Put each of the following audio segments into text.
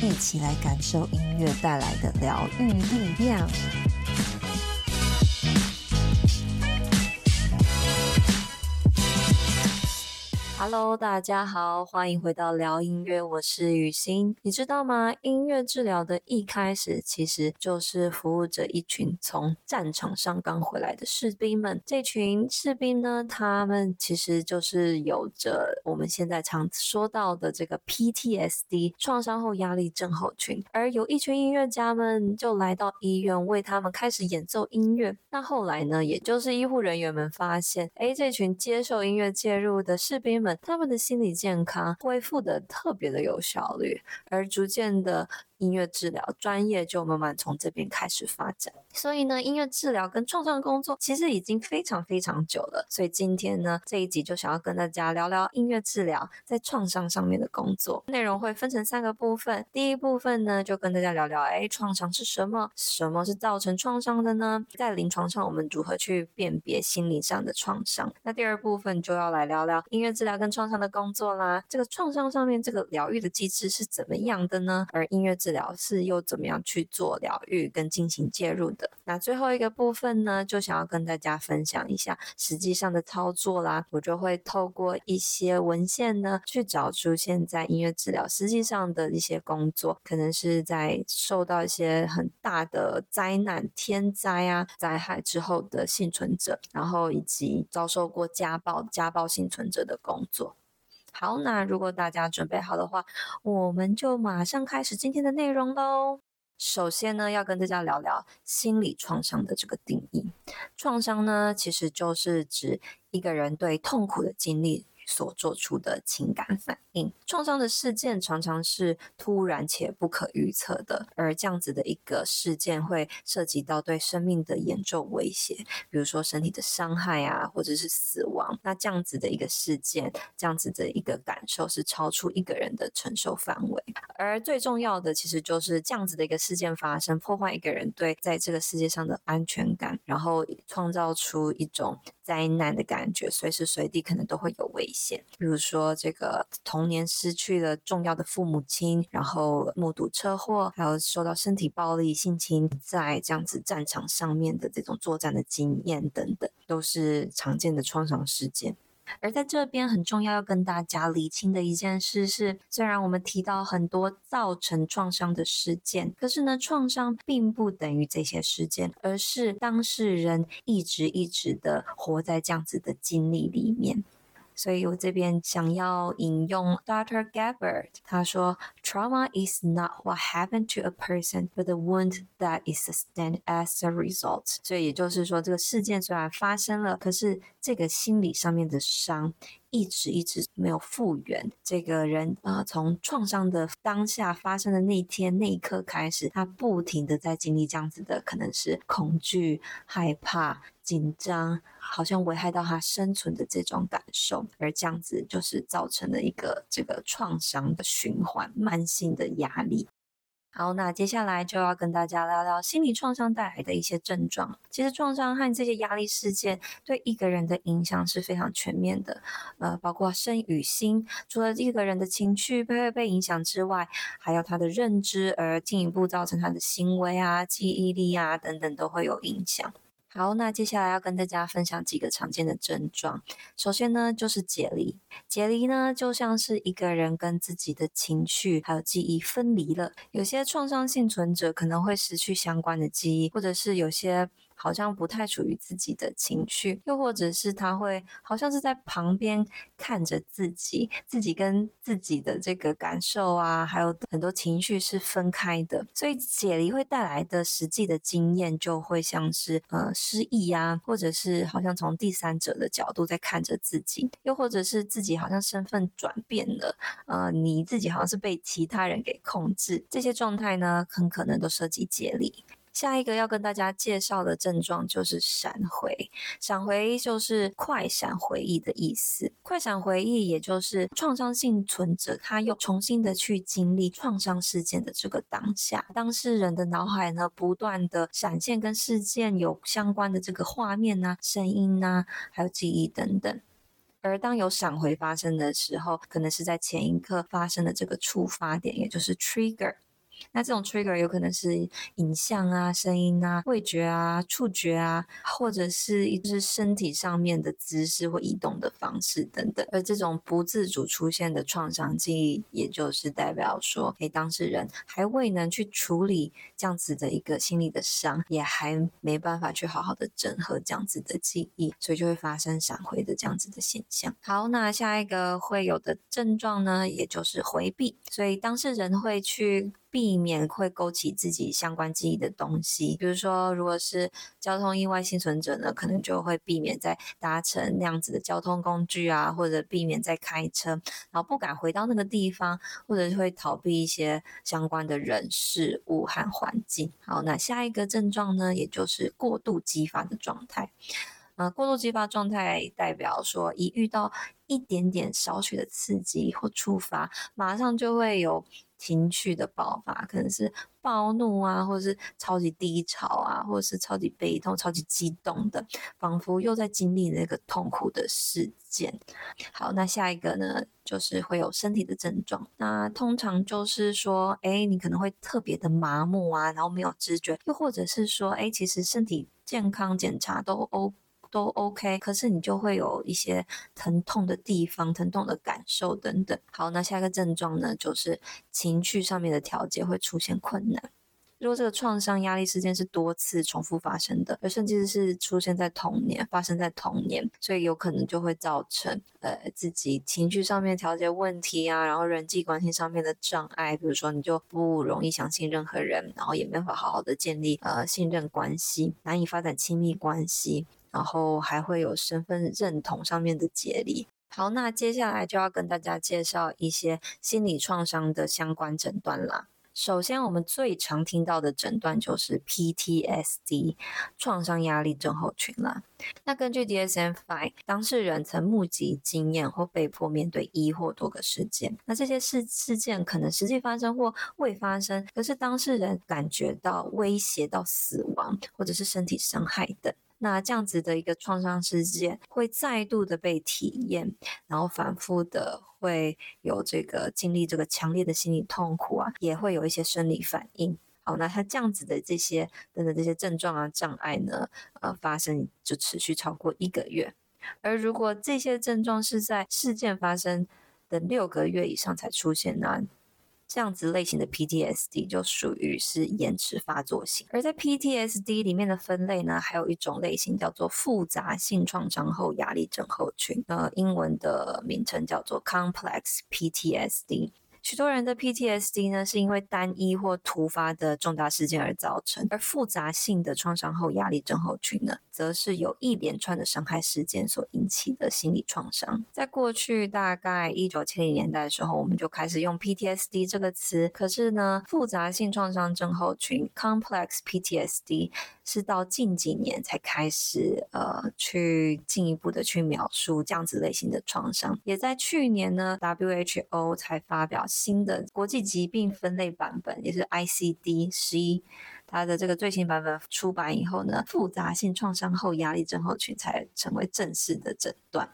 一起来感受音乐带来的疗愈力量。Hello，大家好，欢迎回到聊音乐，我是雨欣。你知道吗？音乐治疗的一开始，其实就是服务着一群从战场上刚回来的士兵们。这群士兵呢，他们其实就是有着我们现在常说到的这个 PTSD 创伤后压力症候群。而有一群音乐家们就来到医院，为他们开始演奏音乐。那后来呢，也就是医护人员们发现，哎，这群接受音乐介入的士兵们。他们的心理健康恢复的特别的有效率，而逐渐的。音乐治疗专业就慢慢从这边开始发展，所以呢，音乐治疗跟创伤工作其实已经非常非常久了。所以今天呢，这一集就想要跟大家聊聊音乐治疗在创伤上面的工作。内容会分成三个部分，第一部分呢，就跟大家聊聊，哎，创伤是什么？什么是造成创伤的呢？在临床上，我们如何去辨别心理上的创伤？那第二部分就要来聊聊音乐治疗跟创伤的工作啦。这个创伤上面这个疗愈的机制是怎么样的呢？而音乐治疗是又怎么样去做疗愈跟进行介入的？那最后一个部分呢，就想要跟大家分享一下实际上的操作啦。我就会透过一些文献呢，去找出现在音乐治疗实际上的一些工作，可能是在受到一些很大的灾难、天灾啊、灾害之后的幸存者，然后以及遭受过家暴、家暴幸存者的工作。好，那如果大家准备好的话，我们就马上开始今天的内容喽。首先呢，要跟大家聊聊心理创伤的这个定义。创伤呢，其实就是指一个人对痛苦的经历。所做出的情感反应，创伤的事件常常是突然且不可预测的，而这样子的一个事件会涉及到对生命的严重威胁，比如说身体的伤害啊，或者是死亡。那这样子的一个事件，这样子的一个感受是超出一个人的承受范围。而最重要的，其实就是这样子的一个事件发生，破坏一个人对在这个世界上的安全感，然后创造出一种灾难的感觉，随时随地可能都会有危险。比如说，这个童年失去了重要的父母亲，然后目睹车祸，还有受到身体暴力、性侵，在这样子战场上面的这种作战的经验等等，都是常见的创伤事件。而在这边很重要要跟大家理清的一件事是，虽然我们提到很多造成创伤的事件，可是呢，创伤并不等于这些事件，而是当事人一直一直的活在这样子的经历里面。所以我这边想要引用 Dr. Gabbard，他说：“Trauma is not what happened to a person, but the wound that is sustained as a result。”所以也就是说，这个事件虽然发生了，可是这个心理上面的伤一直一直没有复原。这个人啊、从创伤的当下发生的那天那一刻开始，他不停的在经历这样子的，可能是恐惧、害怕。紧张，好像危害到他生存的这种感受，而这样子就是造成了一个这个创伤的循环，慢性的压力。好，那接下来就要跟大家聊聊心理创伤带来的一些症状。其实创伤和这些压力事件对一个人的影响是非常全面的，呃，包括身与心。除了一个人的情绪被会被影响之外，还有他的认知，而进一步造成他的行为啊、记忆力啊等等都会有影响。好，那接下来要跟大家分享几个常见的症状。首先呢，就是解离。解离呢，就像是一个人跟自己的情绪还有记忆分离了。有些创伤幸存者可能会失去相关的记忆，或者是有些好像不太属于自己的情绪，又或者是他会好像是在旁边看着自己，自己跟自己的这个感受啊，还有很多情绪是分开的，所以解离会带来的实际的经验就会像是呃失忆啊，或者是好像从第三者的角度在看着自己，又或者是自己好像身份转变了，呃，你自己好像是被其他人给控制，这些状态呢，很可能都涉及解离。下一个要跟大家介绍的症状就是闪回，闪回就是快闪回忆的意思。快闪回忆也就是创伤幸存者，他又重新的去经历创伤事件的这个当下，当事人的脑海呢，不断的闪现跟事件有相关的这个画面呐、声音呐、还有记忆等等。而当有闪回发生的时候，可能是在前一刻发生的这个触发点，也就是 trigger。那这种 trigger 有可能是影像啊、声音啊、味觉啊、触觉啊，或者是一只身体上面的姿势或移动的方式等等。而这种不自主出现的创伤记忆，也就是代表说，诶，当事人还未能去处理这样子的一个心理的伤，也还没办法去好好的整合这样子的记忆，所以就会发生闪回的这样子的现象。好，那下一个会有的症状呢，也就是回避，所以当事人会去。避免会勾起自己相关记忆的东西，比如说，如果是交通意外幸存者呢，可能就会避免再搭乘那样子的交通工具啊，或者避免再开车，然后不敢回到那个地方，或者会逃避一些相关的人事物和环境。好，那下一个症状呢，也就是过度激发的状态。呃，过度激发状态代表说，一遇到一点点少许的刺激或触发，马上就会有。情绪的爆发可能是暴怒啊，或者是超级低潮啊，或者是超级悲痛、超级激动的，仿佛又在经历那个痛苦的事件。好，那下一个呢，就是会有身体的症状。那通常就是说，哎，你可能会特别的麻木啊，然后没有知觉，又或者是说，哎，其实身体健康检查都 OK。都 OK，可是你就会有一些疼痛的地方、疼痛的感受等等。好，那下一个症状呢，就是情绪上面的调节会出现困难。如果这个创伤压力事件是多次重复发生的，而甚至是出现在童年、发生在童年，所以有可能就会造成呃自己情绪上面调节问题啊，然后人际关系上面的障碍，比如说你就不容易相信任何人，然后也没法好好的建立呃信任关系，难以发展亲密关系。然后还会有身份认同上面的解离。好，那接下来就要跟大家介绍一些心理创伤的相关诊断啦。首先，我们最常听到的诊断就是 PTSD，创伤压力症候群啦。那根据 DSM-5，当事人曾目击经验或被迫面对一或多个事件。那这些事事件可能实际发生或未发生，可是当事人感觉到威胁到死亡或者是身体伤害等。那这样子的一个创伤事件会再度的被体验，然后反复的会有这个经历这个强烈的心理痛苦啊，也会有一些生理反应。好，那他这样子的这些等等这些症状啊障碍呢，呃，发生就持续超过一个月。而如果这些症状是在事件发生的六个月以上才出现呢？这样子类型的 PTSD 就属于是延迟发作型，而在 PTSD 里面的分类呢，还有一种类型叫做复杂性创伤后压力症候群，呃，英文的名称叫做 Complex PTSD。许多人的 PTSD 呢，是因为单一或突发的重大事件而造成，而复杂性的创伤后压力症候群呢，则是由一连串的伤害事件所引起的心理创伤。在过去大概一九七零年代的时候，我们就开始用 PTSD 这个词，可是呢，复杂性创伤症候群 （Complex PTSD） 是到近几年才开始呃去进一步的去描述这样子类型的创伤。也在去年呢，WHO 才发表。新的国际疾病分类版本，也是 ICD 十一，它的这个最新版本出版以后呢，复杂性创伤后压力症候群才成为正式的诊断。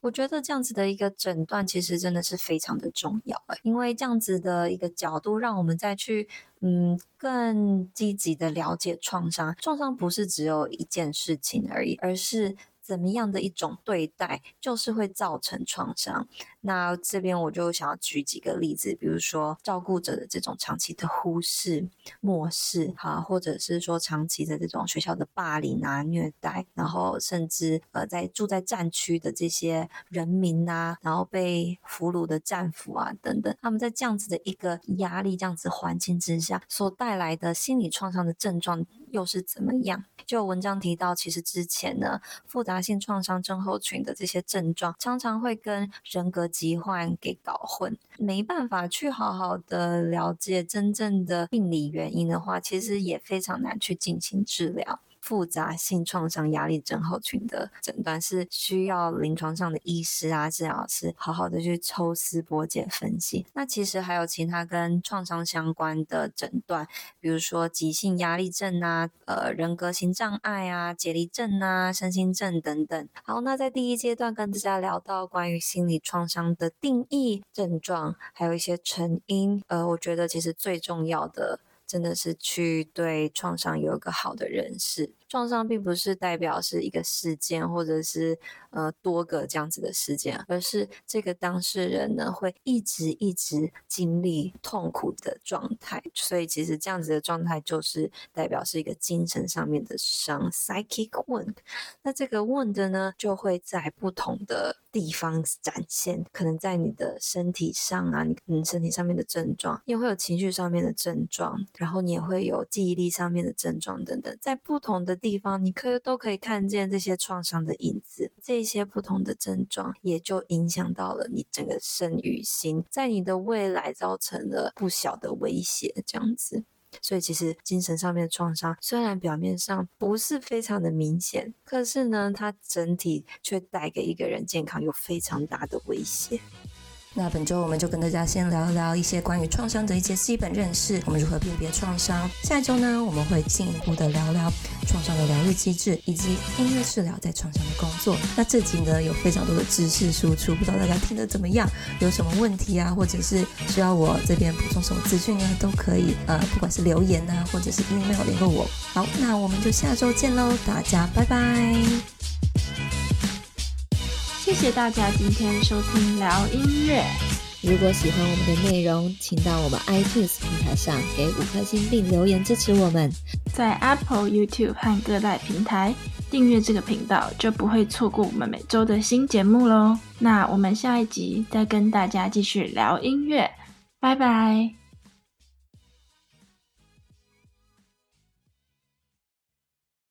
我觉得这样子的一个诊断其实真的是非常的重要，因为这样子的一个角度，让我们再去嗯更积极的了解创伤。创伤不是只有一件事情而已，而是。怎么样的一种对待，就是会造成创伤。那这边我就想要举几个例子，比如说照顾者的这种长期的忽视、漠视，哈，或者是说长期的这种学校的霸凌啊、虐待，然后甚至呃在住在战区的这些人民啊，然后被俘虏的战俘啊等等，他们在这样子的一个压力、这样子环境之下所带来的心理创伤的症状又是怎么样？就文章提到，其实之前呢，复杂性创伤症候群的这些症状常常会跟人格疾患给搞混，没办法去好好的了解真正的病理原因的话，其实也非常难去进行治疗。复杂性创伤压力症候群的诊断是需要临床上的医师啊、治疗师好好的去抽丝剥茧分析。那其实还有其他跟创伤相关的诊断，比如说急性压力症啊、呃人格型障碍啊、解离症啊、身心症等等。好，那在第一阶段跟大家聊到关于心理创伤的定义、症状，还有一些成因。呃，我觉得其实最重要的。真的是去对创伤有一个好的认识。创伤并不是代表是一个事件，或者是呃多个这样子的事件，而是这个当事人呢会一直一直经历痛苦的状态。所以其实这样子的状态就是代表是一个精神上面的伤 （psychic wound）。那这个 wound 呢就会在不同的地方展现，可能在你的身体上啊，你你身体上面的症状，也会有情绪上面的症状，然后你也会有记忆力上面的症状等等，在不同的。地方，你可都可以看见这些创伤的影子，这些不同的症状也就影响到了你整个身与心，在你的未来造成了不小的威胁，这样子。所以，其实精神上面的创伤虽然表面上不是非常的明显，可是呢，它整体却带给一个人健康有非常大的威胁。那本周我们就跟大家先聊一聊一些关于创伤的一些基本认识，我们如何辨别创伤。下一周呢，我们会进一步的聊聊创伤的疗愈机制，以及音乐治疗在创伤的工作。那这集呢，有非常多的知识输出，不知道大家听得怎么样？有什么问题啊，或者是需要我这边补充什么资讯呢，都可以呃，不管是留言啊，或者是 email 联络我。好，那我们就下周见喽，大家拜拜。谢谢大家今天收听聊音乐。如果喜欢我们的内容，请到我们 iTunes 平台上给五颗星并留言支持我们。在 Apple、YouTube 和各大平台订阅这个频道，就不会错过我们每周的新节目喽。那我们下一集再跟大家继续聊音乐，拜拜。